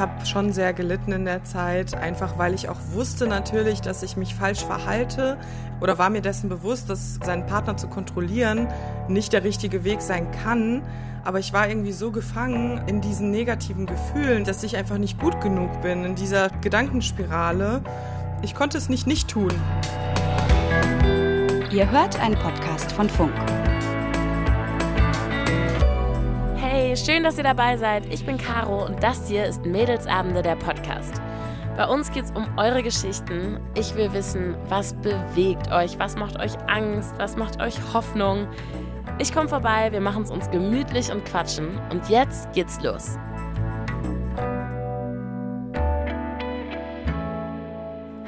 habe schon sehr gelitten in der Zeit, einfach weil ich auch wusste natürlich, dass ich mich falsch verhalte oder war mir dessen bewusst, dass seinen Partner zu kontrollieren nicht der richtige Weg sein kann. Aber ich war irgendwie so gefangen in diesen negativen Gefühlen, dass ich einfach nicht gut genug bin, in dieser Gedankenspirale. Ich konnte es nicht nicht tun. Ihr hört einen Podcast von Funk. Schön, dass ihr dabei seid. Ich bin Caro und das hier ist Mädelsabende der Podcast. Bei uns geht es um eure Geschichten. Ich will wissen, was bewegt euch, was macht euch Angst, was macht euch Hoffnung. Ich komme vorbei, wir machen es uns gemütlich und quatschen. Und jetzt geht's los.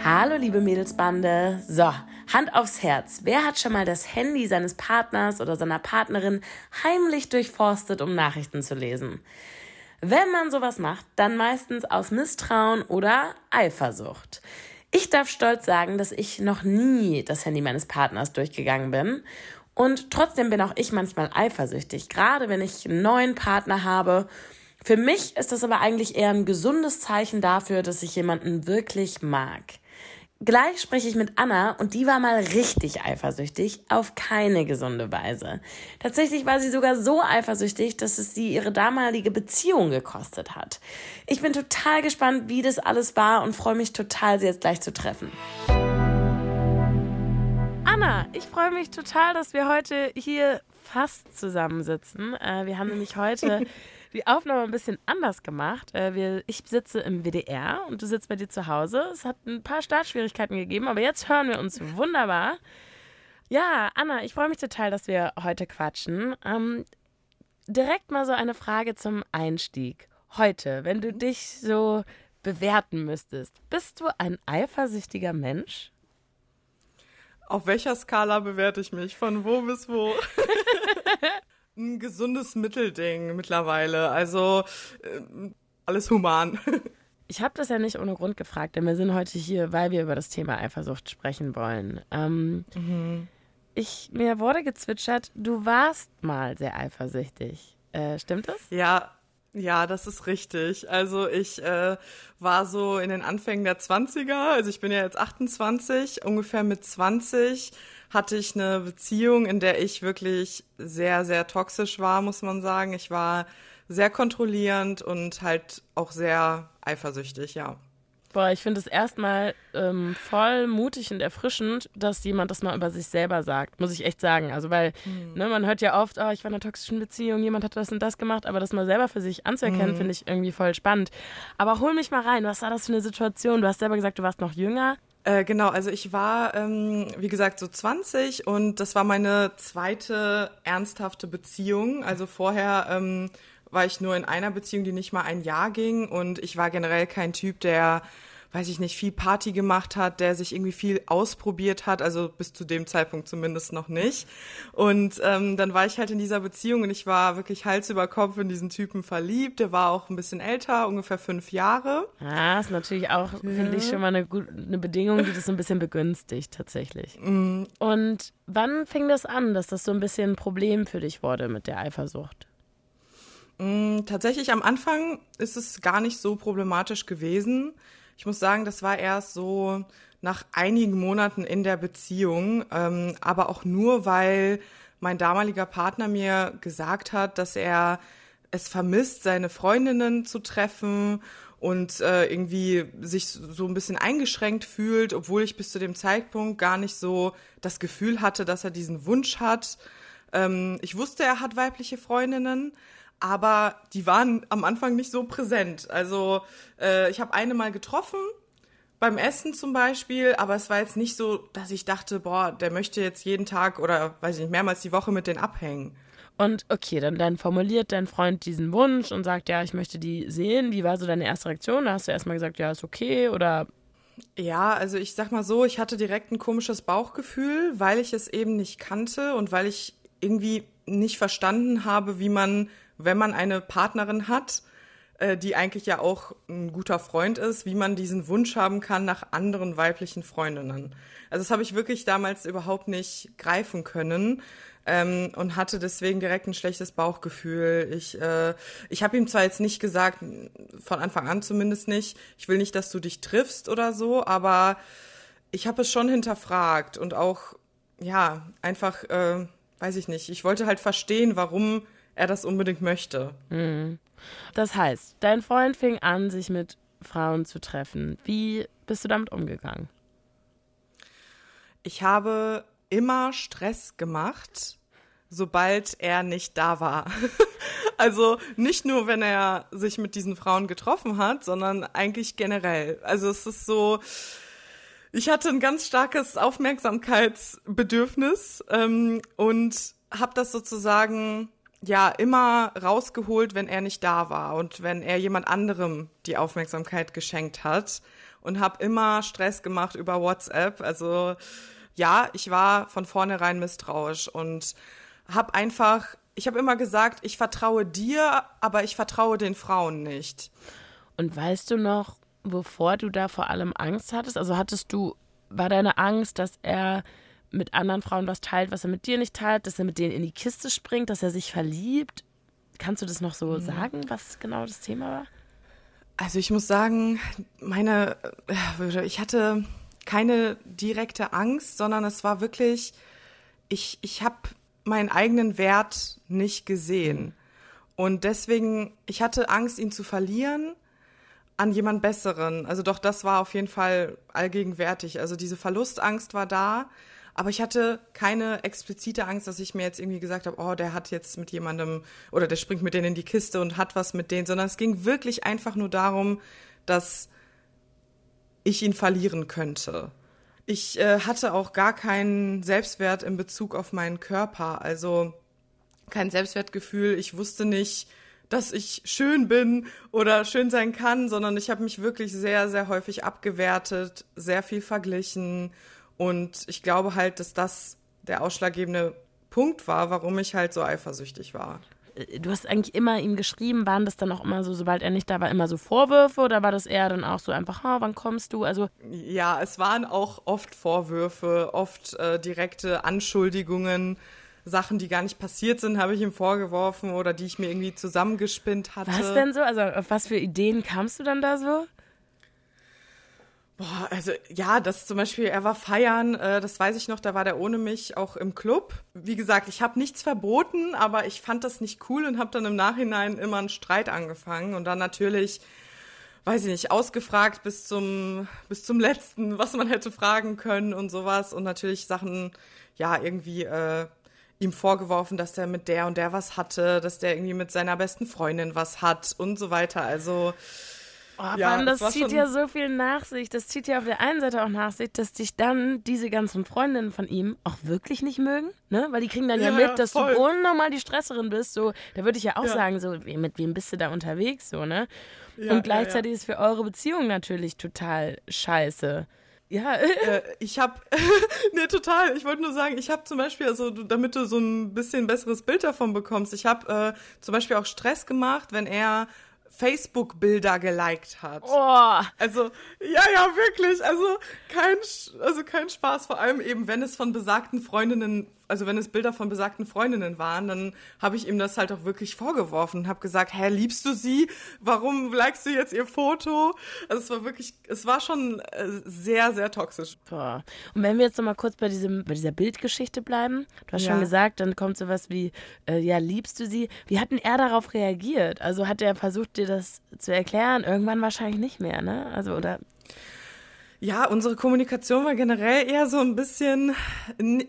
Hallo, liebe Mädelsbande. So, Hand aufs Herz. Wer hat schon mal das Handy seines Partners oder seiner Partnerin heimlich durchforstet, um Nachrichten zu lesen? Wenn man sowas macht, dann meistens aus Misstrauen oder Eifersucht. Ich darf stolz sagen, dass ich noch nie das Handy meines Partners durchgegangen bin und trotzdem bin auch ich manchmal eifersüchtig, gerade wenn ich einen neuen Partner habe. Für mich ist das aber eigentlich eher ein gesundes Zeichen dafür, dass ich jemanden wirklich mag. Gleich spreche ich mit Anna und die war mal richtig eifersüchtig, auf keine gesunde Weise. Tatsächlich war sie sogar so eifersüchtig, dass es sie ihre damalige Beziehung gekostet hat. Ich bin total gespannt, wie das alles war und freue mich total, sie jetzt gleich zu treffen. Anna, ich freue mich total, dass wir heute hier fast zusammensitzen. Äh, wir haben nämlich heute die Aufnahme ein bisschen anders gemacht. Äh, wir, ich sitze im WDR und du sitzt bei dir zu Hause. Es hat ein paar Startschwierigkeiten gegeben, aber jetzt hören wir uns wunderbar. Ja, Anna, ich freue mich total, dass wir heute quatschen. Ähm, direkt mal so eine Frage zum Einstieg. Heute, wenn du dich so bewerten müsstest, bist du ein eifersüchtiger Mensch? Auf welcher Skala bewerte ich mich? Von wo bis wo? Ein gesundes Mittelding mittlerweile. Also äh, alles human. Ich habe das ja nicht ohne Grund gefragt, denn wir sind heute hier, weil wir über das Thema Eifersucht sprechen wollen. Ähm, mhm. ich, mir wurde gezwitschert, du warst mal sehr eifersüchtig. Äh, stimmt das? Ja, ja, das ist richtig. Also ich äh, war so in den Anfängen der 20er, also ich bin ja jetzt 28, ungefähr mit 20 hatte ich eine Beziehung, in der ich wirklich sehr, sehr toxisch war, muss man sagen. Ich war sehr kontrollierend und halt auch sehr eifersüchtig, ja. Boah, ich finde es erstmal ähm, voll mutig und erfrischend, dass jemand das mal über sich selber sagt, muss ich echt sagen. Also, weil mhm. ne, man hört ja oft, oh, ich war in einer toxischen Beziehung, jemand hat das und das gemacht, aber das mal selber für sich anzuerkennen, mhm. finde ich irgendwie voll spannend. Aber hol mich mal rein, was war das für eine Situation? Du hast selber gesagt, du warst noch jünger. Äh, genau, also ich war, ähm, wie gesagt, so 20 und das war meine zweite ernsthafte Beziehung. Also vorher ähm, war ich nur in einer Beziehung, die nicht mal ein Jahr ging und ich war generell kein Typ, der weiß ich nicht, viel Party gemacht hat, der sich irgendwie viel ausprobiert hat, also bis zu dem Zeitpunkt zumindest noch nicht. Und ähm, dann war ich halt in dieser Beziehung und ich war wirklich Hals über Kopf in diesen Typen verliebt. Der war auch ein bisschen älter, ungefähr fünf Jahre. Ah, ist natürlich auch, ja. finde ich, schon mal eine, gut, eine Bedingung, die das so ein bisschen begünstigt, tatsächlich. Mm. Und wann fing das an, dass das so ein bisschen ein Problem für dich wurde mit der Eifersucht? Mm, tatsächlich am Anfang ist es gar nicht so problematisch gewesen. Ich muss sagen, das war erst so nach einigen Monaten in der Beziehung, ähm, aber auch nur, weil mein damaliger Partner mir gesagt hat, dass er es vermisst, seine Freundinnen zu treffen und äh, irgendwie sich so ein bisschen eingeschränkt fühlt, obwohl ich bis zu dem Zeitpunkt gar nicht so das Gefühl hatte, dass er diesen Wunsch hat. Ähm, ich wusste, er hat weibliche Freundinnen, aber die waren am Anfang nicht so präsent. Also äh, ich habe eine mal getroffen, beim Essen zum Beispiel, aber es war jetzt nicht so, dass ich dachte, boah, der möchte jetzt jeden Tag oder weiß ich nicht, mehrmals die Woche mit denen abhängen. Und okay, dann, dann formuliert dein Freund diesen Wunsch und sagt, ja, ich möchte die sehen. Wie war so deine erste Reaktion? Da hast du erstmal gesagt, ja, ist okay oder ja, also ich sag mal so, ich hatte direkt ein komisches Bauchgefühl, weil ich es eben nicht kannte und weil ich irgendwie nicht verstanden habe, wie man wenn man eine Partnerin hat, äh, die eigentlich ja auch ein guter Freund ist, wie man diesen Wunsch haben kann nach anderen weiblichen Freundinnen. Also das habe ich wirklich damals überhaupt nicht greifen können. ähm, und hatte deswegen direkt ein schlechtes Bauchgefühl. Ich, äh, ich habe ihm zwar jetzt nicht gesagt, von Anfang an zumindest nicht, ich will nicht, dass du dich triffst oder so, aber ich habe es schon hinterfragt und auch, ja, einfach, äh, weiß ich nicht, ich wollte halt verstehen, warum er das unbedingt möchte. Mhm. Das heißt, dein Freund fing an, sich mit Frauen zu treffen. Wie bist du damit umgegangen? Ich habe immer Stress gemacht, sobald er nicht da war. also nicht nur, wenn er sich mit diesen Frauen getroffen hat, sondern eigentlich generell. Also es ist so, ich hatte ein ganz starkes Aufmerksamkeitsbedürfnis ähm, und habe das sozusagen ja immer rausgeholt, wenn er nicht da war und wenn er jemand anderem die Aufmerksamkeit geschenkt hat und habe immer Stress gemacht über WhatsApp. Also ja, ich war von vornherein misstrauisch und habe einfach, ich habe immer gesagt, ich vertraue dir, aber ich vertraue den Frauen nicht. Und weißt du noch, wovor du da vor allem Angst hattest? Also hattest du, war deine Angst, dass er mit anderen Frauen was teilt, was er mit dir nicht teilt, dass er mit denen in die Kiste springt, dass er sich verliebt? Kannst du das noch so mhm. sagen, was genau das Thema war? Also ich muss sagen, meine, äh, ich hatte keine direkte Angst, sondern es war wirklich, ich, ich habe meinen eigenen Wert nicht gesehen. Und deswegen, ich hatte Angst, ihn zu verlieren an jemand Besseren. Also doch, das war auf jeden Fall allgegenwärtig. Also diese Verlustangst war da, aber ich hatte keine explizite Angst, dass ich mir jetzt irgendwie gesagt habe, oh, der hat jetzt mit jemandem oder der springt mit denen in die Kiste und hat was mit denen, sondern es ging wirklich einfach nur darum, dass ich ihn verlieren könnte. Ich äh, hatte auch gar keinen Selbstwert in Bezug auf meinen Körper, also kein Selbstwertgefühl. Ich wusste nicht, dass ich schön bin oder schön sein kann, sondern ich habe mich wirklich sehr, sehr häufig abgewertet, sehr viel verglichen und ich glaube halt, dass das der ausschlaggebende Punkt war, warum ich halt so eifersüchtig war. Äh, du hast eigentlich immer ihm geschrieben, waren das dann auch immer so, sobald er nicht da war, immer so Vorwürfe oder war das eher dann auch so einfach, oh, wann kommst du? Also ja, es waren auch oft Vorwürfe, oft äh, direkte Anschuldigungen. Sachen, die gar nicht passiert sind, habe ich ihm vorgeworfen oder die ich mir irgendwie zusammengespinnt hatte. Was denn so? Also auf was für Ideen kamst du dann da so? Boah, also ja, das zum Beispiel, er war feiern, äh, das weiß ich noch, da war der ohne mich auch im Club. Wie gesagt, ich habe nichts verboten, aber ich fand das nicht cool und habe dann im Nachhinein immer einen Streit angefangen und dann natürlich, weiß ich nicht, ausgefragt bis zum bis zum letzten, was man hätte fragen können und sowas und natürlich Sachen, ja irgendwie äh, ihm vorgeworfen, dass der mit der und der was hatte, dass der irgendwie mit seiner besten Freundin was hat und so weiter. Also Oh, ja, Mann, das, das zieht ja so viel nach sich. Das zieht ja auf der einen Seite auch nach sich, dass dich dann diese ganzen Freundinnen von ihm auch wirklich nicht mögen, ne? Weil die kriegen dann ja, ja mit, dass voll. du unnormal die Stresserin bist. So, da würde ich ja auch ja. sagen, so, mit wem bist du da unterwegs, so, ne? Und gleichzeitig ist für eure Beziehung natürlich total scheiße. Ja. äh, ich habe, nee, total. Ich wollte nur sagen, ich habe zum Beispiel, also damit du so ein bisschen besseres Bild davon bekommst, ich habe äh, zum Beispiel auch Stress gemacht, wenn er Facebook-Bilder geliked hat. Oh. Also, ja, ja, wirklich. Also kein, also kein Spaß, vor allem eben, wenn es von besagten Freundinnen also wenn es Bilder von besagten Freundinnen waren, dann habe ich ihm das halt auch wirklich vorgeworfen und habe gesagt, hä, liebst du sie? Warum likest du jetzt ihr Foto? Also es war wirklich, es war schon äh, sehr, sehr toxisch. Boah. Und wenn wir jetzt nochmal kurz bei, diesem, bei dieser Bildgeschichte bleiben, du hast ja. schon gesagt, dann kommt sowas wie, äh, ja, liebst du sie? Wie hat denn er darauf reagiert? Also hat er versucht, dir das zu erklären? Irgendwann wahrscheinlich nicht mehr, ne? Also, oder ja, unsere Kommunikation war generell eher so ein bisschen,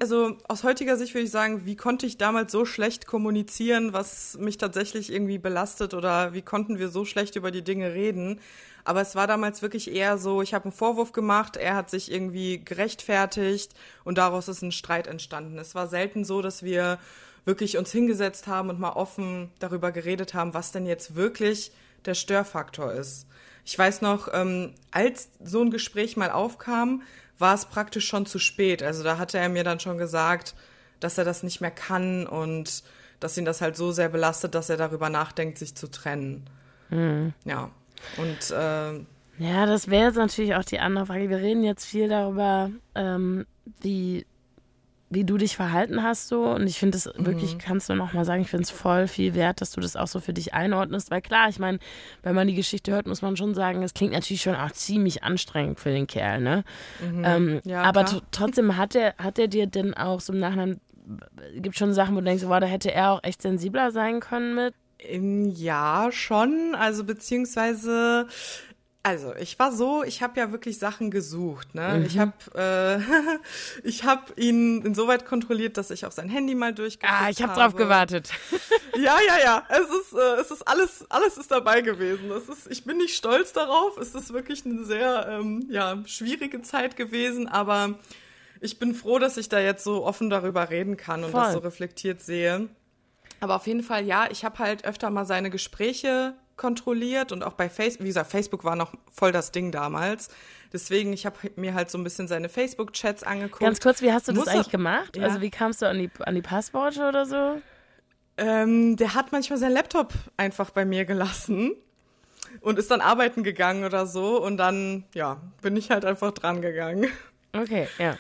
also aus heutiger Sicht würde ich sagen, wie konnte ich damals so schlecht kommunizieren, was mich tatsächlich irgendwie belastet oder wie konnten wir so schlecht über die Dinge reden. Aber es war damals wirklich eher so, ich habe einen Vorwurf gemacht, er hat sich irgendwie gerechtfertigt und daraus ist ein Streit entstanden. Es war selten so, dass wir wirklich uns hingesetzt haben und mal offen darüber geredet haben, was denn jetzt wirklich der Störfaktor ist. Ich weiß noch, ähm, als so ein Gespräch mal aufkam, war es praktisch schon zu spät. Also da hatte er mir dann schon gesagt, dass er das nicht mehr kann und dass ihn das halt so sehr belastet, dass er darüber nachdenkt, sich zu trennen. Mhm. Ja. Und äh, ja, das wäre jetzt natürlich auch die andere Frage. Wir reden jetzt viel darüber, ähm, wie wie du dich verhalten hast so und ich finde es mhm. wirklich, kannst du noch mal sagen, ich finde es voll viel wert, dass du das auch so für dich einordnest, weil klar, ich meine, wenn man die Geschichte hört, muss man schon sagen, es klingt natürlich schon auch ziemlich anstrengend für den Kerl, ne? Mhm. Ähm, ja, aber trotzdem hat er, hat er dir denn auch so im Nachhinein, gibt schon Sachen, wo du denkst, wow, da hätte er auch echt sensibler sein können mit? Ja, schon. Also beziehungsweise also, ich war so, ich habe ja wirklich Sachen gesucht. Ne? Mhm. Ich habe äh, ich hab ihn insoweit kontrolliert, dass ich auf sein Handy mal durchgeguckt habe. Ah, ich habe drauf gewartet. ja, ja, ja. Es ist, äh, es ist alles, alles ist dabei gewesen. Es ist, ich bin nicht stolz darauf. Es ist wirklich eine sehr ähm, ja, schwierige Zeit gewesen, aber ich bin froh, dass ich da jetzt so offen darüber reden kann und Voll. das so reflektiert sehe. Aber auf jeden Fall, ja, ich habe halt öfter mal seine Gespräche kontrolliert und auch bei Facebook, wie gesagt, Facebook war noch voll das Ding damals. Deswegen, ich habe mir halt so ein bisschen seine Facebook-Chats angeguckt. Ganz kurz, wie hast du Muss das eigentlich gemacht? Ja. Also wie kamst du an die, an die Passworte oder so? Ähm, der hat manchmal seinen Laptop einfach bei mir gelassen und ist dann arbeiten gegangen oder so und dann, ja, bin ich halt einfach dran gegangen. Okay, ja.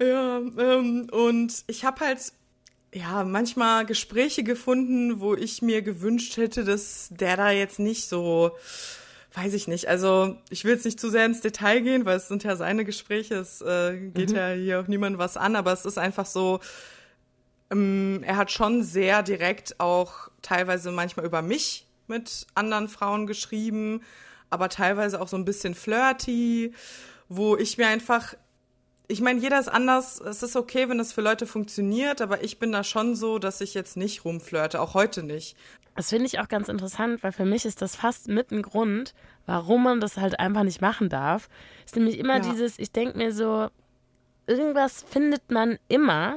Ja, ähm, und ich habe halt ja, manchmal Gespräche gefunden, wo ich mir gewünscht hätte, dass der da jetzt nicht so, weiß ich nicht. Also ich will jetzt nicht zu sehr ins Detail gehen, weil es sind ja seine Gespräche, es äh, geht mhm. ja hier auch niemandem was an, aber es ist einfach so, ähm, er hat schon sehr direkt auch teilweise manchmal über mich mit anderen Frauen geschrieben, aber teilweise auch so ein bisschen flirty, wo ich mir einfach ich meine, jeder ist anders. Es ist okay, wenn es für Leute funktioniert, aber ich bin da schon so, dass ich jetzt nicht rumflirte, auch heute nicht. Das finde ich auch ganz interessant, weil für mich ist das fast mit ein Grund, warum man das halt einfach nicht machen darf. Ist nämlich immer ja. dieses, ich denke mir so, irgendwas findet man immer,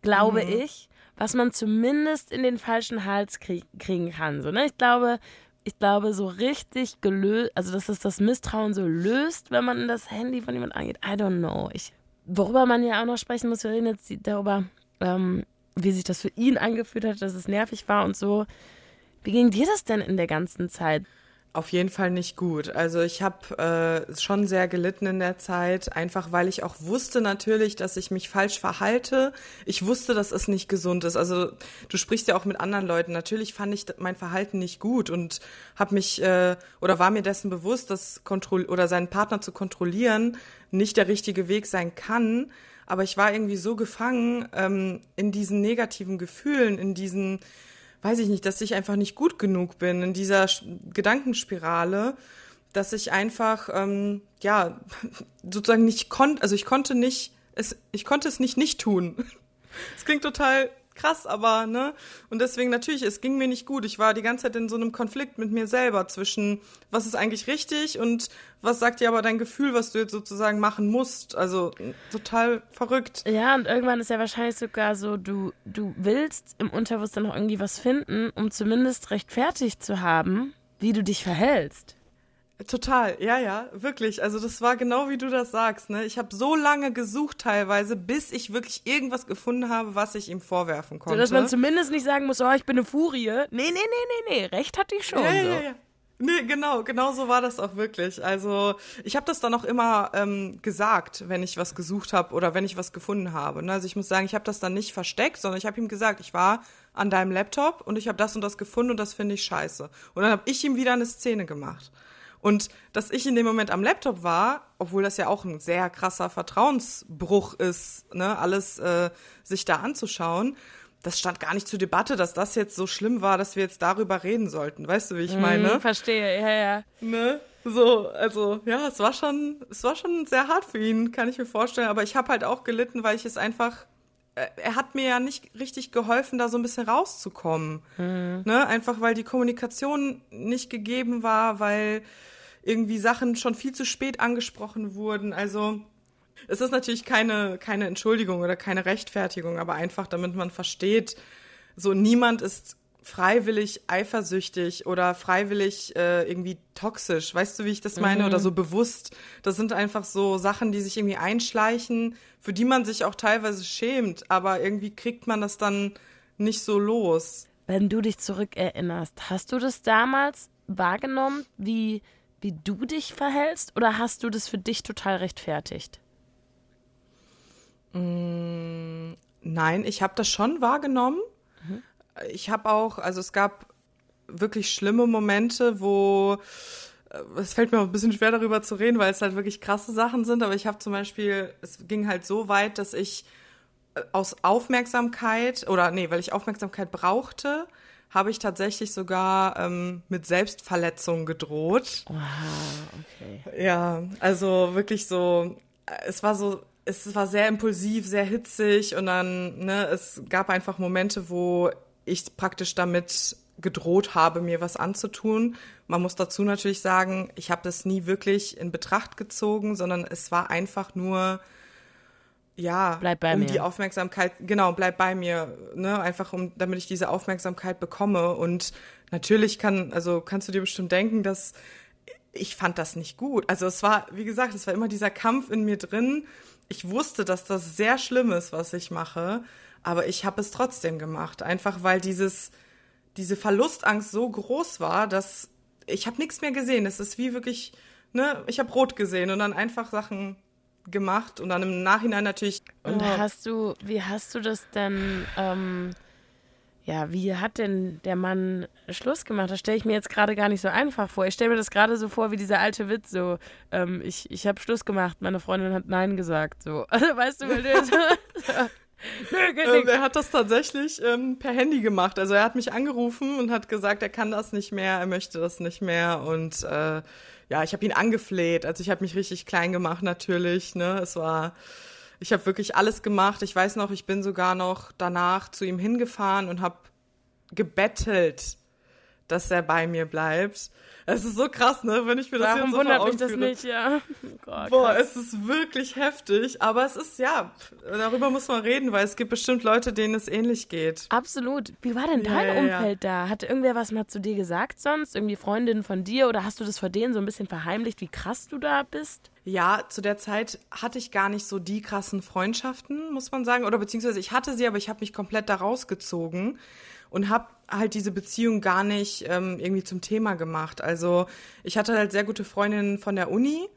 glaube mhm. ich, was man zumindest in den falschen Hals krieg kriegen kann. So, ne? Ich glaube, ich glaube, so richtig gelöst, also dass es das Misstrauen so löst, wenn man das Handy von jemand angeht. I don't know. Ich Worüber man ja auch noch sprechen muss, wir reden jetzt darüber, ähm, wie sich das für ihn angefühlt hat, dass es nervig war und so. Wie ging dir das denn in der ganzen Zeit? Auf jeden Fall nicht gut. Also ich habe äh, schon sehr gelitten in der Zeit, einfach weil ich auch wusste natürlich, dass ich mich falsch verhalte. Ich wusste, dass es nicht gesund ist. Also du sprichst ja auch mit anderen Leuten. Natürlich fand ich mein Verhalten nicht gut und habe mich äh, oder war mir dessen bewusst, dass Kontroll oder seinen Partner zu kontrollieren nicht der richtige Weg sein kann. Aber ich war irgendwie so gefangen ähm, in diesen negativen Gefühlen, in diesen weiß ich nicht, dass ich einfach nicht gut genug bin in dieser Gedankenspirale, dass ich einfach, ähm, ja, sozusagen nicht konnte, also ich konnte nicht, es, ich konnte es nicht nicht tun. Es klingt total krass, aber, ne? Und deswegen natürlich, es ging mir nicht gut. Ich war die ganze Zeit in so einem Konflikt mit mir selber zwischen, was ist eigentlich richtig und was sagt dir aber dein Gefühl, was du jetzt sozusagen machen musst. Also total verrückt. Ja, und irgendwann ist ja wahrscheinlich sogar so, du, du willst im Unterbewusstsein noch irgendwie was finden, um zumindest rechtfertigt zu haben, wie du dich verhältst. Total, ja, ja, wirklich. Also das war genau wie du das sagst. Ne? Ich habe so lange gesucht teilweise, bis ich wirklich irgendwas gefunden habe, was ich ihm vorwerfen konnte. So, dass man zumindest nicht sagen muss, oh, ich bin eine Furie. Nee, nee, nee, nee, nee, recht hatte ich schon. Ja, so. ja, ja. Nee, genau, genau so war das auch wirklich. Also ich habe das dann auch immer ähm, gesagt, wenn ich was gesucht habe oder wenn ich was gefunden habe. Ne? Also ich muss sagen, ich habe das dann nicht versteckt, sondern ich habe ihm gesagt, ich war an deinem Laptop und ich habe das und das gefunden und das finde ich scheiße. Und dann habe ich ihm wieder eine Szene gemacht. Und dass ich in dem Moment am Laptop war, obwohl das ja auch ein sehr krasser Vertrauensbruch ist, ne, alles äh, sich da anzuschauen, das stand gar nicht zur Debatte, dass das jetzt so schlimm war, dass wir jetzt darüber reden sollten. Weißt du, wie ich mhm, meine? verstehe, ja, ja. Ne? So, also ja, es war schon, es war schon sehr hart für ihn, kann ich mir vorstellen. Aber ich habe halt auch gelitten, weil ich es einfach er hat mir ja nicht richtig geholfen, da so ein bisschen rauszukommen. Mhm. Ne? Einfach weil die Kommunikation nicht gegeben war, weil irgendwie Sachen schon viel zu spät angesprochen wurden. Also es ist natürlich keine, keine Entschuldigung oder keine Rechtfertigung, aber einfach, damit man versteht, so niemand ist freiwillig eifersüchtig oder freiwillig äh, irgendwie toxisch. Weißt du, wie ich das meine? Mhm. Oder so bewusst. Das sind einfach so Sachen, die sich irgendwie einschleichen, für die man sich auch teilweise schämt, aber irgendwie kriegt man das dann nicht so los. Wenn du dich zurückerinnerst, hast du das damals wahrgenommen, wie, wie du dich verhältst, oder hast du das für dich total rechtfertigt? Mm, Nein, ich habe das schon wahrgenommen. Ich habe auch, also es gab wirklich schlimme Momente, wo äh, es fällt mir auch ein bisschen schwer darüber zu reden, weil es halt wirklich krasse Sachen sind, aber ich habe zum Beispiel, es ging halt so weit, dass ich äh, aus Aufmerksamkeit oder nee, weil ich Aufmerksamkeit brauchte, habe ich tatsächlich sogar ähm, mit Selbstverletzung gedroht. Wow, okay. Ja, also wirklich so, äh, es war so, es war sehr impulsiv, sehr hitzig und dann, ne, es gab einfach Momente, wo ich praktisch damit gedroht habe, mir was anzutun. Man muss dazu natürlich sagen, ich habe das nie wirklich in Betracht gezogen, sondern es war einfach nur ja, bleib bei um mir. die Aufmerksamkeit, genau, bleib bei mir, ne, einfach um, damit ich diese Aufmerksamkeit bekomme. Und natürlich kann, also kannst du dir bestimmt denken, dass ich fand das nicht gut. Also es war, wie gesagt, es war immer dieser Kampf in mir drin. Ich wusste, dass das sehr schlimm ist, was ich mache, aber ich habe es trotzdem gemacht, einfach weil dieses, diese Verlustangst so groß war, dass ich habe nichts mehr gesehen. Es ist wie wirklich, ne, ich habe rot gesehen und dann einfach Sachen gemacht und dann im Nachhinein natürlich. Und oh. hast du, wie hast du das denn, ähm, ja, wie hat denn der Mann Schluss gemacht? Das stelle ich mir jetzt gerade gar nicht so einfach vor. Ich stelle mir das gerade so vor wie dieser alte Witz, so, ähm, ich, ich habe Schluss gemacht, meine Freundin hat Nein gesagt, so. Also, weißt du, weil du so, ähm, er hat das tatsächlich ähm, per Handy gemacht. Also er hat mich angerufen und hat gesagt, er kann das nicht mehr, er möchte das nicht mehr und äh, ja, ich habe ihn angefleht. Also ich habe mich richtig klein gemacht natürlich. Ne, es war, ich habe wirklich alles gemacht. Ich weiß noch, ich bin sogar noch danach zu ihm hingefahren und habe gebettelt, dass er bei mir bleibt. Es ist so krass, ne, wenn ich mir das Warum jetzt so wundert mich das nicht, ja. Oh Boah, krass. es ist wirklich heftig, aber es ist, ja, darüber muss man reden, weil es gibt bestimmt Leute, denen es ähnlich geht. Absolut. Wie war denn dein ja, Umfeld ja. da? Hat irgendwer was mal zu dir gesagt sonst? Irgendwie Freundinnen von dir oder hast du das vor denen so ein bisschen verheimlicht, wie krass du da bist? Ja, zu der Zeit hatte ich gar nicht so die krassen Freundschaften, muss man sagen. Oder beziehungsweise ich hatte sie, aber ich habe mich komplett da rausgezogen und habe halt diese Beziehung gar nicht ähm, irgendwie zum Thema gemacht. Also ich hatte halt sehr gute Freundinnen von der Uni,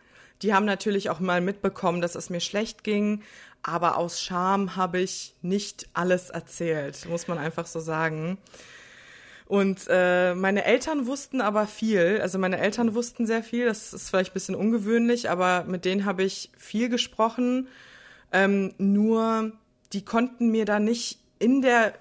die haben natürlich auch mal mitbekommen, dass es mir schlecht ging, aber aus Scham habe ich nicht alles erzählt, muss man einfach so sagen. Und äh, meine Eltern wussten aber viel. Also meine Eltern wussten sehr viel. Das ist vielleicht ein bisschen ungewöhnlich, aber mit denen habe ich viel gesprochen. Ähm, nur die konnten mir da nicht in der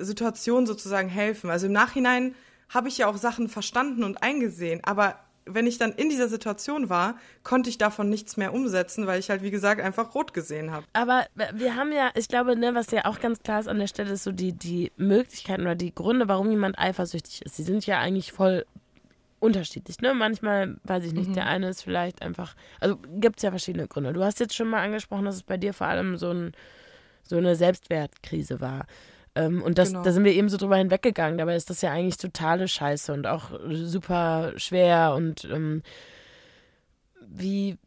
Situation sozusagen helfen. Also im Nachhinein habe ich ja auch Sachen verstanden und eingesehen, aber wenn ich dann in dieser Situation war, konnte ich davon nichts mehr umsetzen, weil ich halt, wie gesagt, einfach rot gesehen habe. Aber wir haben ja, ich glaube, ne, was ja auch ganz klar ist an der Stelle, ist so die, die Möglichkeiten oder die Gründe, warum jemand eifersüchtig ist. Die sind ja eigentlich voll unterschiedlich. Ne? Manchmal, weiß ich nicht, mhm. der eine ist vielleicht einfach, also gibt es ja verschiedene Gründe. Du hast jetzt schon mal angesprochen, dass es bei dir vor allem so, ein, so eine Selbstwertkrise war. Ähm, und das, genau. da sind wir eben so drüber hinweggegangen. Dabei ist das ja eigentlich totale Scheiße und auch super schwer. Und ähm, wie,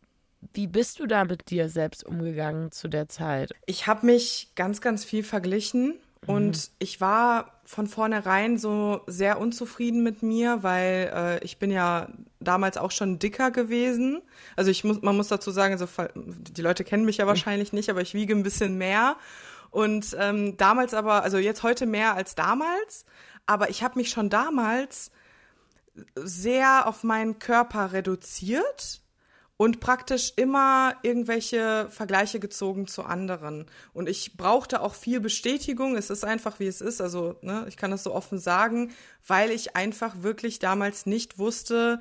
wie bist du da mit dir selbst umgegangen zu der Zeit? Ich habe mich ganz, ganz viel verglichen mhm. und ich war von vornherein so sehr unzufrieden mit mir, weil äh, ich bin ja damals auch schon dicker gewesen. Also ich muss, man muss dazu sagen, also die Leute kennen mich ja mhm. wahrscheinlich nicht, aber ich wiege ein bisschen mehr und ähm, damals aber, also jetzt heute mehr als damals, aber ich habe mich schon damals sehr auf meinen Körper reduziert und praktisch immer irgendwelche Vergleiche gezogen zu anderen. Und ich brauchte auch viel Bestätigung. Es ist einfach, wie es ist. Also, ne, ich kann das so offen sagen, weil ich einfach wirklich damals nicht wusste,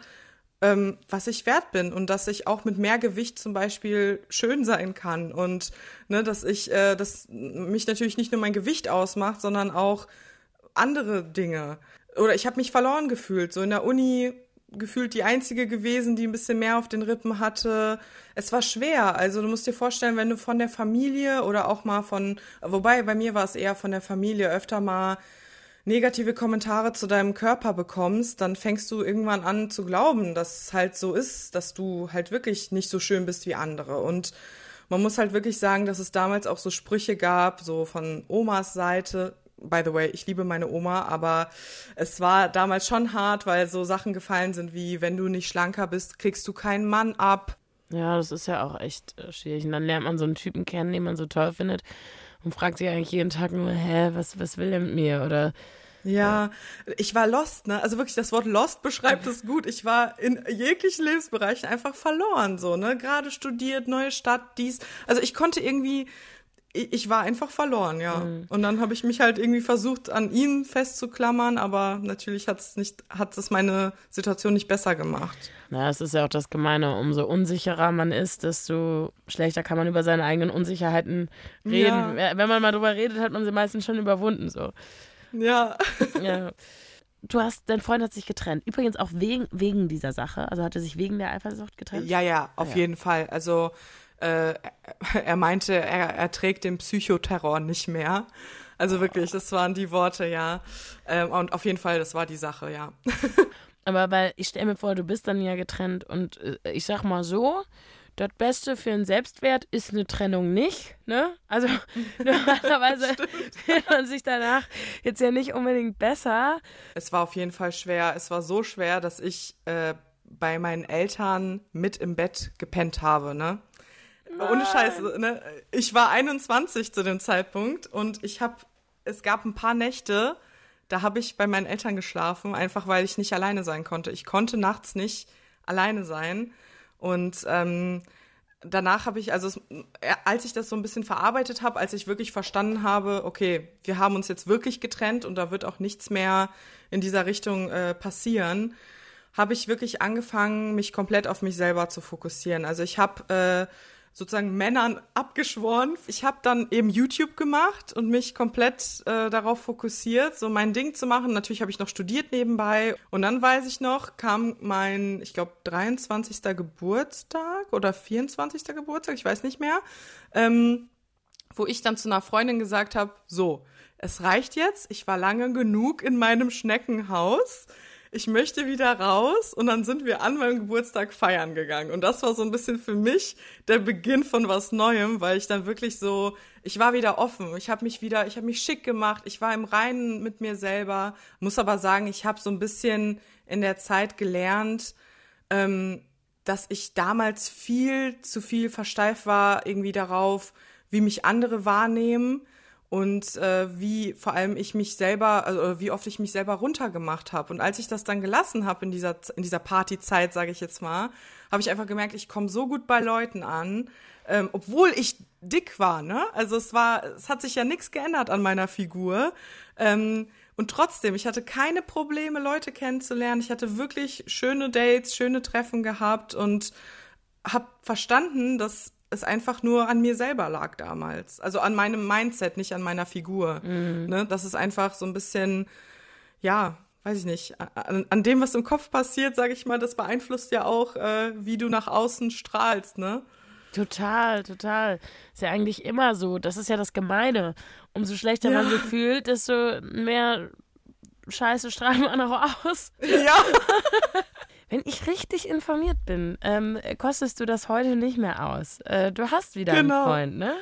ähm, was ich wert bin und dass ich auch mit mehr Gewicht zum Beispiel schön sein kann und ne, dass ich, äh, dass mich natürlich nicht nur mein Gewicht ausmacht, sondern auch andere Dinge. Oder ich habe mich verloren gefühlt, so in der Uni gefühlt die einzige gewesen, die ein bisschen mehr auf den Rippen hatte. Es war schwer. Also du musst dir vorstellen, wenn du von der Familie oder auch mal von, wobei bei mir war es eher von der Familie öfter mal negative Kommentare zu deinem Körper bekommst, dann fängst du irgendwann an zu glauben, dass es halt so ist, dass du halt wirklich nicht so schön bist wie andere. Und man muss halt wirklich sagen, dass es damals auch so Sprüche gab, so von Omas Seite. By the way, ich liebe meine Oma, aber es war damals schon hart, weil so Sachen gefallen sind wie, wenn du nicht schlanker bist, kriegst du keinen Mann ab. Ja, das ist ja auch echt äh, schwierig. Und dann lernt man so einen Typen kennen, den man so toll findet Und fragt sich eigentlich jeden Tag nur, hä, was, was will er mit mir? Oder ja, ich war lost, ne? Also wirklich, das Wort lost beschreibt es gut. Ich war in jeglichen Lebensbereichen einfach verloren, so, ne? Gerade studiert, neue Stadt, dies. Also ich konnte irgendwie, ich war einfach verloren, ja. Mhm. Und dann habe ich mich halt irgendwie versucht, an ihn festzuklammern, aber natürlich hat es nicht, hat es meine Situation nicht besser gemacht. Na, es ist ja auch das Gemeine, umso unsicherer man ist, desto schlechter kann man über seine eigenen Unsicherheiten reden. Ja. Wenn man mal drüber redet, hat man sie meistens schon überwunden, so. Ja. ja. Du hast, dein Freund hat sich getrennt. Übrigens auch wegen, wegen dieser Sache. Also hat er sich wegen der Eifersucht getrennt? Ja, ja, auf ja. jeden Fall. Also äh, er meinte, er, trägt den Psychoterror nicht mehr. Also wirklich, das waren die Worte, ja. Ähm, und auf jeden Fall, das war die Sache, ja. Aber weil ich stelle mir vor, du bist dann ja getrennt und äh, ich sag mal so, das Beste für einen Selbstwert ist eine Trennung nicht. Ne? Also normalerweise fühlt man sich danach jetzt ja nicht unbedingt besser. Es war auf jeden Fall schwer. Es war so schwer, dass ich äh, bei meinen Eltern mit im Bett gepennt habe. Ne? Nein. Ohne Scheiße. Ne? Ich war 21 zu dem Zeitpunkt und ich habe, es gab ein paar Nächte, da habe ich bei meinen Eltern geschlafen, einfach weil ich nicht alleine sein konnte. Ich konnte nachts nicht alleine sein. Und ähm, danach habe ich, also es, äh, als ich das so ein bisschen verarbeitet habe, als ich wirklich verstanden habe, okay, wir haben uns jetzt wirklich getrennt und da wird auch nichts mehr in dieser Richtung äh, passieren, habe ich wirklich angefangen, mich komplett auf mich selber zu fokussieren. Also ich habe äh, sozusagen Männern abgeschworen. Ich habe dann eben YouTube gemacht und mich komplett äh, darauf fokussiert, so mein Ding zu machen. Natürlich habe ich noch studiert nebenbei. Und dann weiß ich noch, kam mein, ich glaube, 23. Geburtstag oder 24. Geburtstag, ich weiß nicht mehr, ähm, wo ich dann zu einer Freundin gesagt habe, so, es reicht jetzt, ich war lange genug in meinem Schneckenhaus ich möchte wieder raus. Und dann sind wir an meinem Geburtstag feiern gegangen. Und das war so ein bisschen für mich der Beginn von was Neuem, weil ich dann wirklich so, ich war wieder offen, ich habe mich wieder, ich habe mich schick gemacht, ich war im Reinen mit mir selber, muss aber sagen, ich habe so ein bisschen in der Zeit gelernt, ähm, dass ich damals viel zu viel versteift war irgendwie darauf, wie mich andere wahrnehmen und äh, wie vor allem ich mich selber, also wie oft ich mich selber runtergemacht habe. Und als ich das dann gelassen habe in dieser in dieser Partyzeit, sage ich jetzt mal, habe ich einfach gemerkt, ich komme so gut bei Leuten an, ähm, obwohl ich dick war. Ne? Also es war, es hat sich ja nichts geändert an meiner Figur. Ähm, und trotzdem, ich hatte keine Probleme, Leute kennenzulernen. Ich hatte wirklich schöne Dates, schöne Treffen gehabt und habe verstanden, dass es einfach nur an mir selber lag damals. Also an meinem Mindset, nicht an meiner Figur. Mhm. Ne? Das ist einfach so ein bisschen, ja, weiß ich nicht, an, an dem, was im Kopf passiert, sage ich mal, das beeinflusst ja auch, äh, wie du nach außen strahlst, ne? Total, total. Ist ja eigentlich immer so. Das ist ja das Gemeine. Umso schlechter ja. man sich fühlt, desto mehr Scheiße strahlt man auch aus. Ja. Wenn ich richtig informiert bin, ähm, kostest du das heute nicht mehr aus. Äh, du hast wieder genau. einen Freund, ne?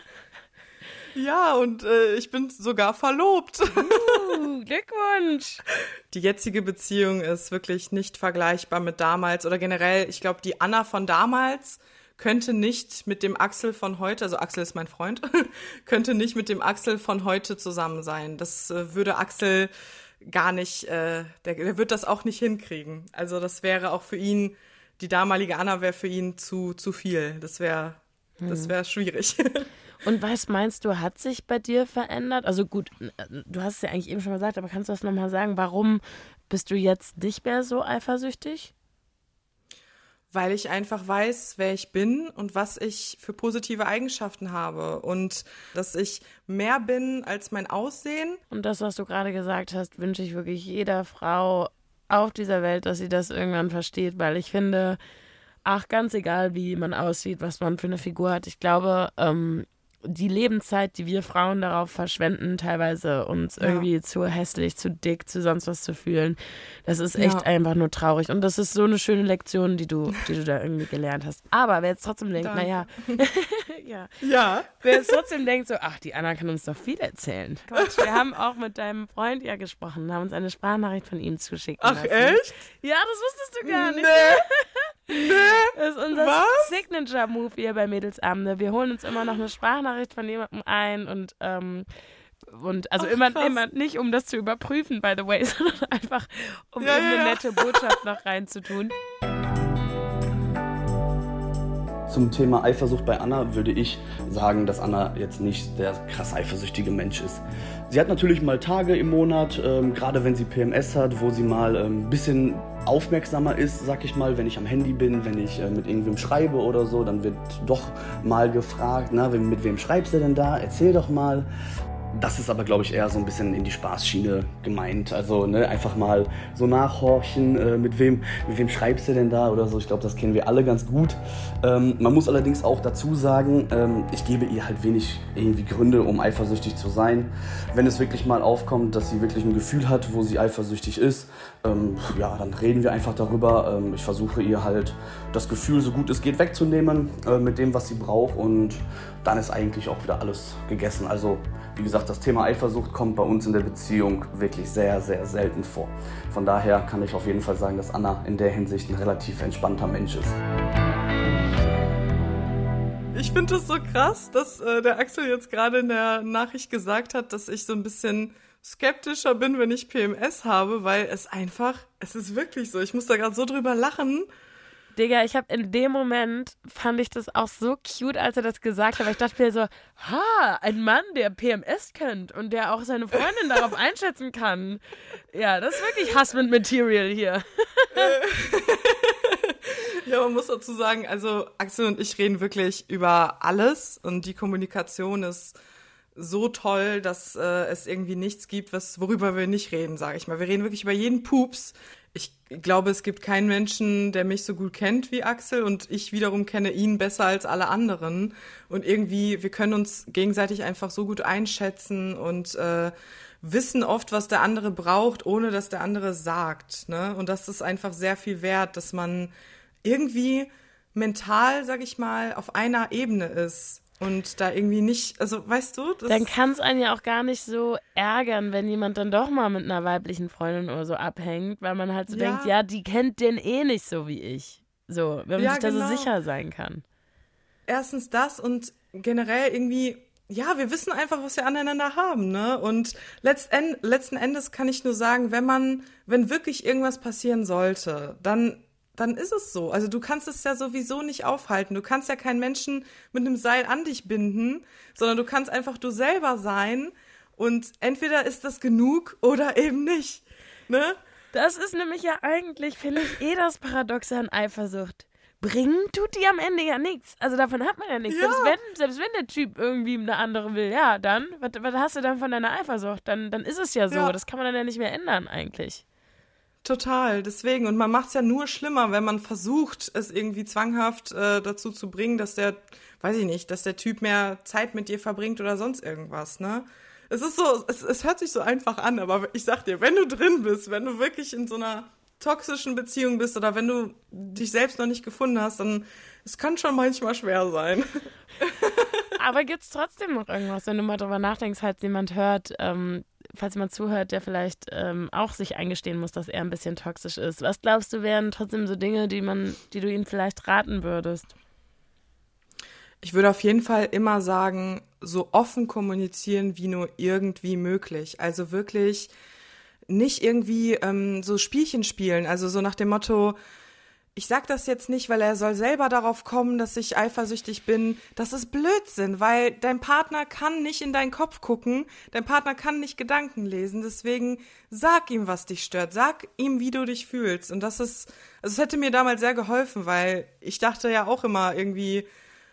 Ja, und äh, ich bin sogar verlobt. Uh, Glückwunsch. Die jetzige Beziehung ist wirklich nicht vergleichbar mit damals oder generell, ich glaube, die Anna von damals könnte nicht mit dem Axel von heute, also Axel ist mein Freund, könnte nicht mit dem Axel von heute zusammen sein. Das äh, würde Axel gar nicht, äh, der, der wird das auch nicht hinkriegen. Also das wäre auch für ihn, die damalige Anna wäre für ihn zu, zu viel. Das wäre, das mhm. wäre schwierig. Und was meinst du, hat sich bei dir verändert? Also gut, du hast es ja eigentlich eben schon gesagt, aber kannst du das nochmal sagen? Warum bist du jetzt nicht mehr so eifersüchtig? Weil ich einfach weiß, wer ich bin und was ich für positive Eigenschaften habe und dass ich mehr bin als mein Aussehen. Und das, was du gerade gesagt hast, wünsche ich wirklich jeder Frau auf dieser Welt, dass sie das irgendwann versteht, weil ich finde, ach, ganz egal, wie man aussieht, was man für eine Figur hat, ich glaube, ähm, die Lebenszeit, die wir Frauen darauf verschwenden, teilweise uns ja. irgendwie zu hässlich, zu dick, zu sonst was zu fühlen, das ist echt ja. einfach nur traurig. Und das ist so eine schöne Lektion, die du, die du da irgendwie gelernt hast. Aber wer jetzt trotzdem denkt, naja, ja. ja. Wer jetzt trotzdem denkt, so, ach, die Anna kann uns doch viel erzählen. Quatsch, wir haben auch mit deinem Freund ja gesprochen, haben uns eine Sprachnachricht von ihm zugeschickt. Ach, lassen. echt? Ja, das wusstest du gar nicht. Nee. Das ist unser? Signature-Move hier bei Mädelsabende. Wir holen uns immer noch eine Sprachnachricht von jemandem ein und ähm, und also Ach, immer, immer nicht, um das zu überprüfen, by the way, sondern einfach, um ja, eben ja, eine nette Botschaft noch reinzutun. Zum Thema Eifersucht bei Anna würde ich sagen, dass Anna jetzt nicht der krass eifersüchtige Mensch ist. Sie hat natürlich mal Tage im Monat, ähm, gerade wenn sie PMS hat, wo sie mal ein ähm, bisschen aufmerksamer ist, sag ich mal, wenn ich am Handy bin, wenn ich äh, mit irgendwem schreibe oder so, dann wird doch mal gefragt, na, mit wem schreibst du denn da? Erzähl doch mal. Das ist aber, glaube ich, eher so ein bisschen in die Spaßschiene gemeint. Also ne, einfach mal so nachhorchen, äh, mit, wem, mit wem schreibst du denn da oder so. Ich glaube, das kennen wir alle ganz gut. Ähm, man muss allerdings auch dazu sagen, ähm, ich gebe ihr halt wenig irgendwie Gründe, um eifersüchtig zu sein. Wenn es wirklich mal aufkommt, dass sie wirklich ein Gefühl hat, wo sie eifersüchtig ist, ähm, ja, dann reden wir einfach darüber. Ähm, ich versuche ihr halt das Gefühl, so gut es geht, wegzunehmen äh, mit dem, was sie braucht und dann ist eigentlich auch wieder alles gegessen. Also wie gesagt, das Thema Eifersucht kommt bei uns in der Beziehung wirklich sehr, sehr selten vor. Von daher kann ich auf jeden Fall sagen, dass Anna in der Hinsicht ein relativ entspannter Mensch ist. Ich finde es so krass, dass äh, der Axel jetzt gerade in der Nachricht gesagt hat, dass ich so ein bisschen skeptischer bin, wenn ich PMS habe, weil es einfach, es ist wirklich so. Ich muss da gerade so drüber lachen, Digga, ich habe in dem Moment fand ich das auch so cute, als er das gesagt hat. Weil ich dachte mir so, ha, ein Mann, der PMS kennt und der auch seine Freundin darauf einschätzen kann. Ja, das ist wirklich Husband Material hier. ja, man muss dazu sagen, also Axel und ich reden wirklich über alles und die Kommunikation ist so toll, dass äh, es irgendwie nichts gibt, was worüber wir nicht reden, sage ich mal. Wir reden wirklich über jeden Pups ich glaube, es gibt keinen Menschen, der mich so gut kennt wie Axel und ich wiederum kenne ihn besser als alle anderen. Und irgendwie, wir können uns gegenseitig einfach so gut einschätzen und äh, wissen oft, was der andere braucht, ohne dass der andere sagt. Ne? Und das ist einfach sehr viel wert, dass man irgendwie mental, sag ich mal, auf einer Ebene ist und da irgendwie nicht, also weißt du, dann kann es einen ja auch gar nicht so ärgern, wenn jemand dann doch mal mit einer weiblichen Freundin oder so abhängt, weil man halt so ja. denkt, ja, die kennt den eh nicht so wie ich. So, wenn man ja, sich da genau. so sicher sein kann. Erstens das und generell irgendwie ja, wir wissen einfach, was wir aneinander haben, ne? Und letzten, letzten Endes kann ich nur sagen, wenn man, wenn wirklich irgendwas passieren sollte, dann dann ist es so. Also du kannst es ja sowieso nicht aufhalten. Du kannst ja keinen Menschen mit einem Seil an dich binden, sondern du kannst einfach du selber sein und entweder ist das genug oder eben nicht. Ne? Das ist nämlich ja eigentlich, finde ich, eh das Paradoxe an Eifersucht. Bringen tut die am Ende ja nichts. Also davon hat man ja nichts. Ja. Selbst, wenn, selbst wenn der Typ irgendwie eine andere will, ja, dann, was, was hast du dann von deiner Eifersucht? Dann, dann ist es ja so. Ja. Das kann man dann ja nicht mehr ändern eigentlich. Total, deswegen. Und man macht es ja nur schlimmer, wenn man versucht, es irgendwie zwanghaft äh, dazu zu bringen, dass der, weiß ich nicht, dass der Typ mehr Zeit mit dir verbringt oder sonst irgendwas, ne? Es ist so, es, es hört sich so einfach an, aber ich sag dir, wenn du drin bist, wenn du wirklich in so einer toxischen Beziehung bist oder wenn du dich selbst noch nicht gefunden hast, dann es kann schon manchmal schwer sein. Aber gibt's trotzdem noch irgendwas, wenn du mal drüber nachdenkst, falls jemand hört, ähm, falls jemand zuhört, der vielleicht ähm, auch sich eingestehen muss, dass er ein bisschen toxisch ist. Was glaubst du, wären trotzdem so Dinge, die man, die du ihm vielleicht raten würdest? Ich würde auf jeden Fall immer sagen, so offen kommunizieren wie nur irgendwie möglich. Also wirklich nicht irgendwie ähm, so Spielchen spielen. Also so nach dem Motto, ich sag das jetzt nicht, weil er soll selber darauf kommen, dass ich eifersüchtig bin. Das ist Blödsinn, weil dein Partner kann nicht in deinen Kopf gucken, dein Partner kann nicht Gedanken lesen. Deswegen sag ihm, was dich stört, sag ihm, wie du dich fühlst. Und das ist, also es hätte mir damals sehr geholfen, weil ich dachte ja auch immer irgendwie,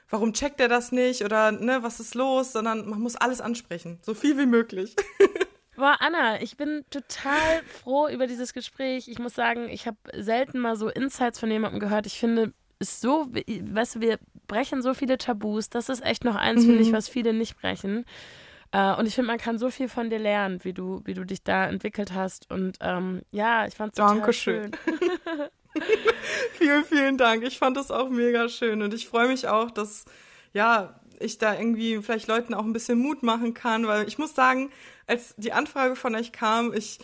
warum checkt er das nicht oder ne, was ist los, sondern man muss alles ansprechen, so viel wie möglich. Boah, Anna, ich bin total froh über dieses Gespräch. Ich muss sagen, ich habe selten mal so Insights von jemandem gehört. Ich finde es so, weißt du, wir brechen so viele Tabus. Das ist echt noch eins, mhm. finde ich, was viele nicht brechen. Uh, und ich finde, man kann so viel von dir lernen, wie du, wie du dich da entwickelt hast. Und ähm, ja, ich fand es total Dankeschön. schön. vielen, vielen Dank. Ich fand es auch mega schön. Und ich freue mich auch, dass, ja, ich da irgendwie vielleicht Leuten auch ein bisschen Mut machen kann, weil ich muss sagen, als die Anfrage von euch kam, ich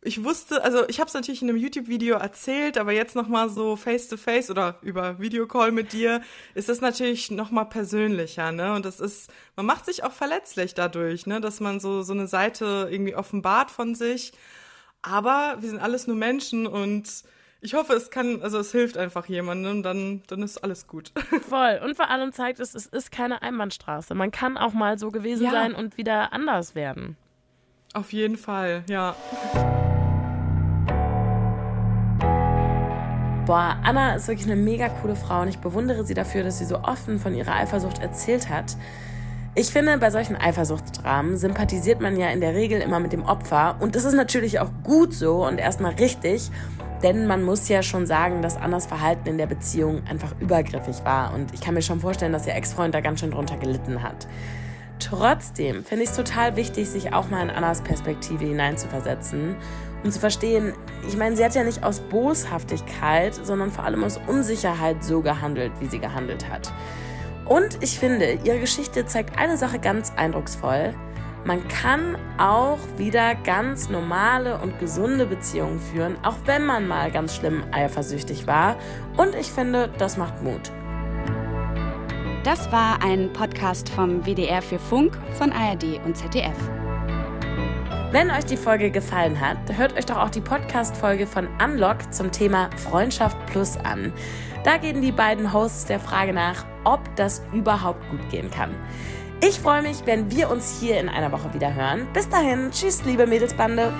ich wusste, also ich habe es natürlich in einem YouTube-Video erzählt, aber jetzt nochmal so face-to-face oder über Videocall mit dir ist das natürlich nochmal persönlicher, ne? Und das ist, man macht sich auch verletzlich dadurch, ne? Dass man so, so eine Seite irgendwie offenbart von sich. Aber wir sind alles nur Menschen und ich hoffe, es kann, also es hilft einfach jemandem, dann, dann ist alles gut. Voll. Und vor allem zeigt es, es ist keine Einbahnstraße. Man kann auch mal so gewesen ja. sein und wieder anders werden. Auf jeden Fall, ja. Boah, Anna ist wirklich eine mega coole Frau und ich bewundere sie dafür, dass sie so offen von ihrer Eifersucht erzählt hat. Ich finde, bei solchen Eifersuchtsdramen sympathisiert man ja in der Regel immer mit dem Opfer und das ist natürlich auch gut so und erstmal richtig, denn man muss ja schon sagen, dass Annas Verhalten in der Beziehung einfach übergriffig war und ich kann mir schon vorstellen, dass ihr Ex-Freund da ganz schön drunter gelitten hat. Trotzdem finde ich es total wichtig, sich auch mal in Annas Perspektive hineinzuversetzen um zu verstehen, ich meine, sie hat ja nicht aus Boshaftigkeit, sondern vor allem aus Unsicherheit so gehandelt, wie sie gehandelt hat. Und ich finde, ihre Geschichte zeigt eine Sache ganz eindrucksvoll. Man kann auch wieder ganz normale und gesunde Beziehungen führen, auch wenn man mal ganz schlimm eifersüchtig war. Und ich finde, das macht Mut. Das war ein Podcast vom WDR für Funk von ARD und ZDF. Wenn euch die Folge gefallen hat, hört euch doch auch die Podcast-Folge von Unlock zum Thema Freundschaft Plus an. Da gehen die beiden Hosts der Frage nach, ob das überhaupt gut gehen kann. Ich freue mich, wenn wir uns hier in einer Woche wieder hören. Bis dahin, tschüss, liebe Mädelsbande.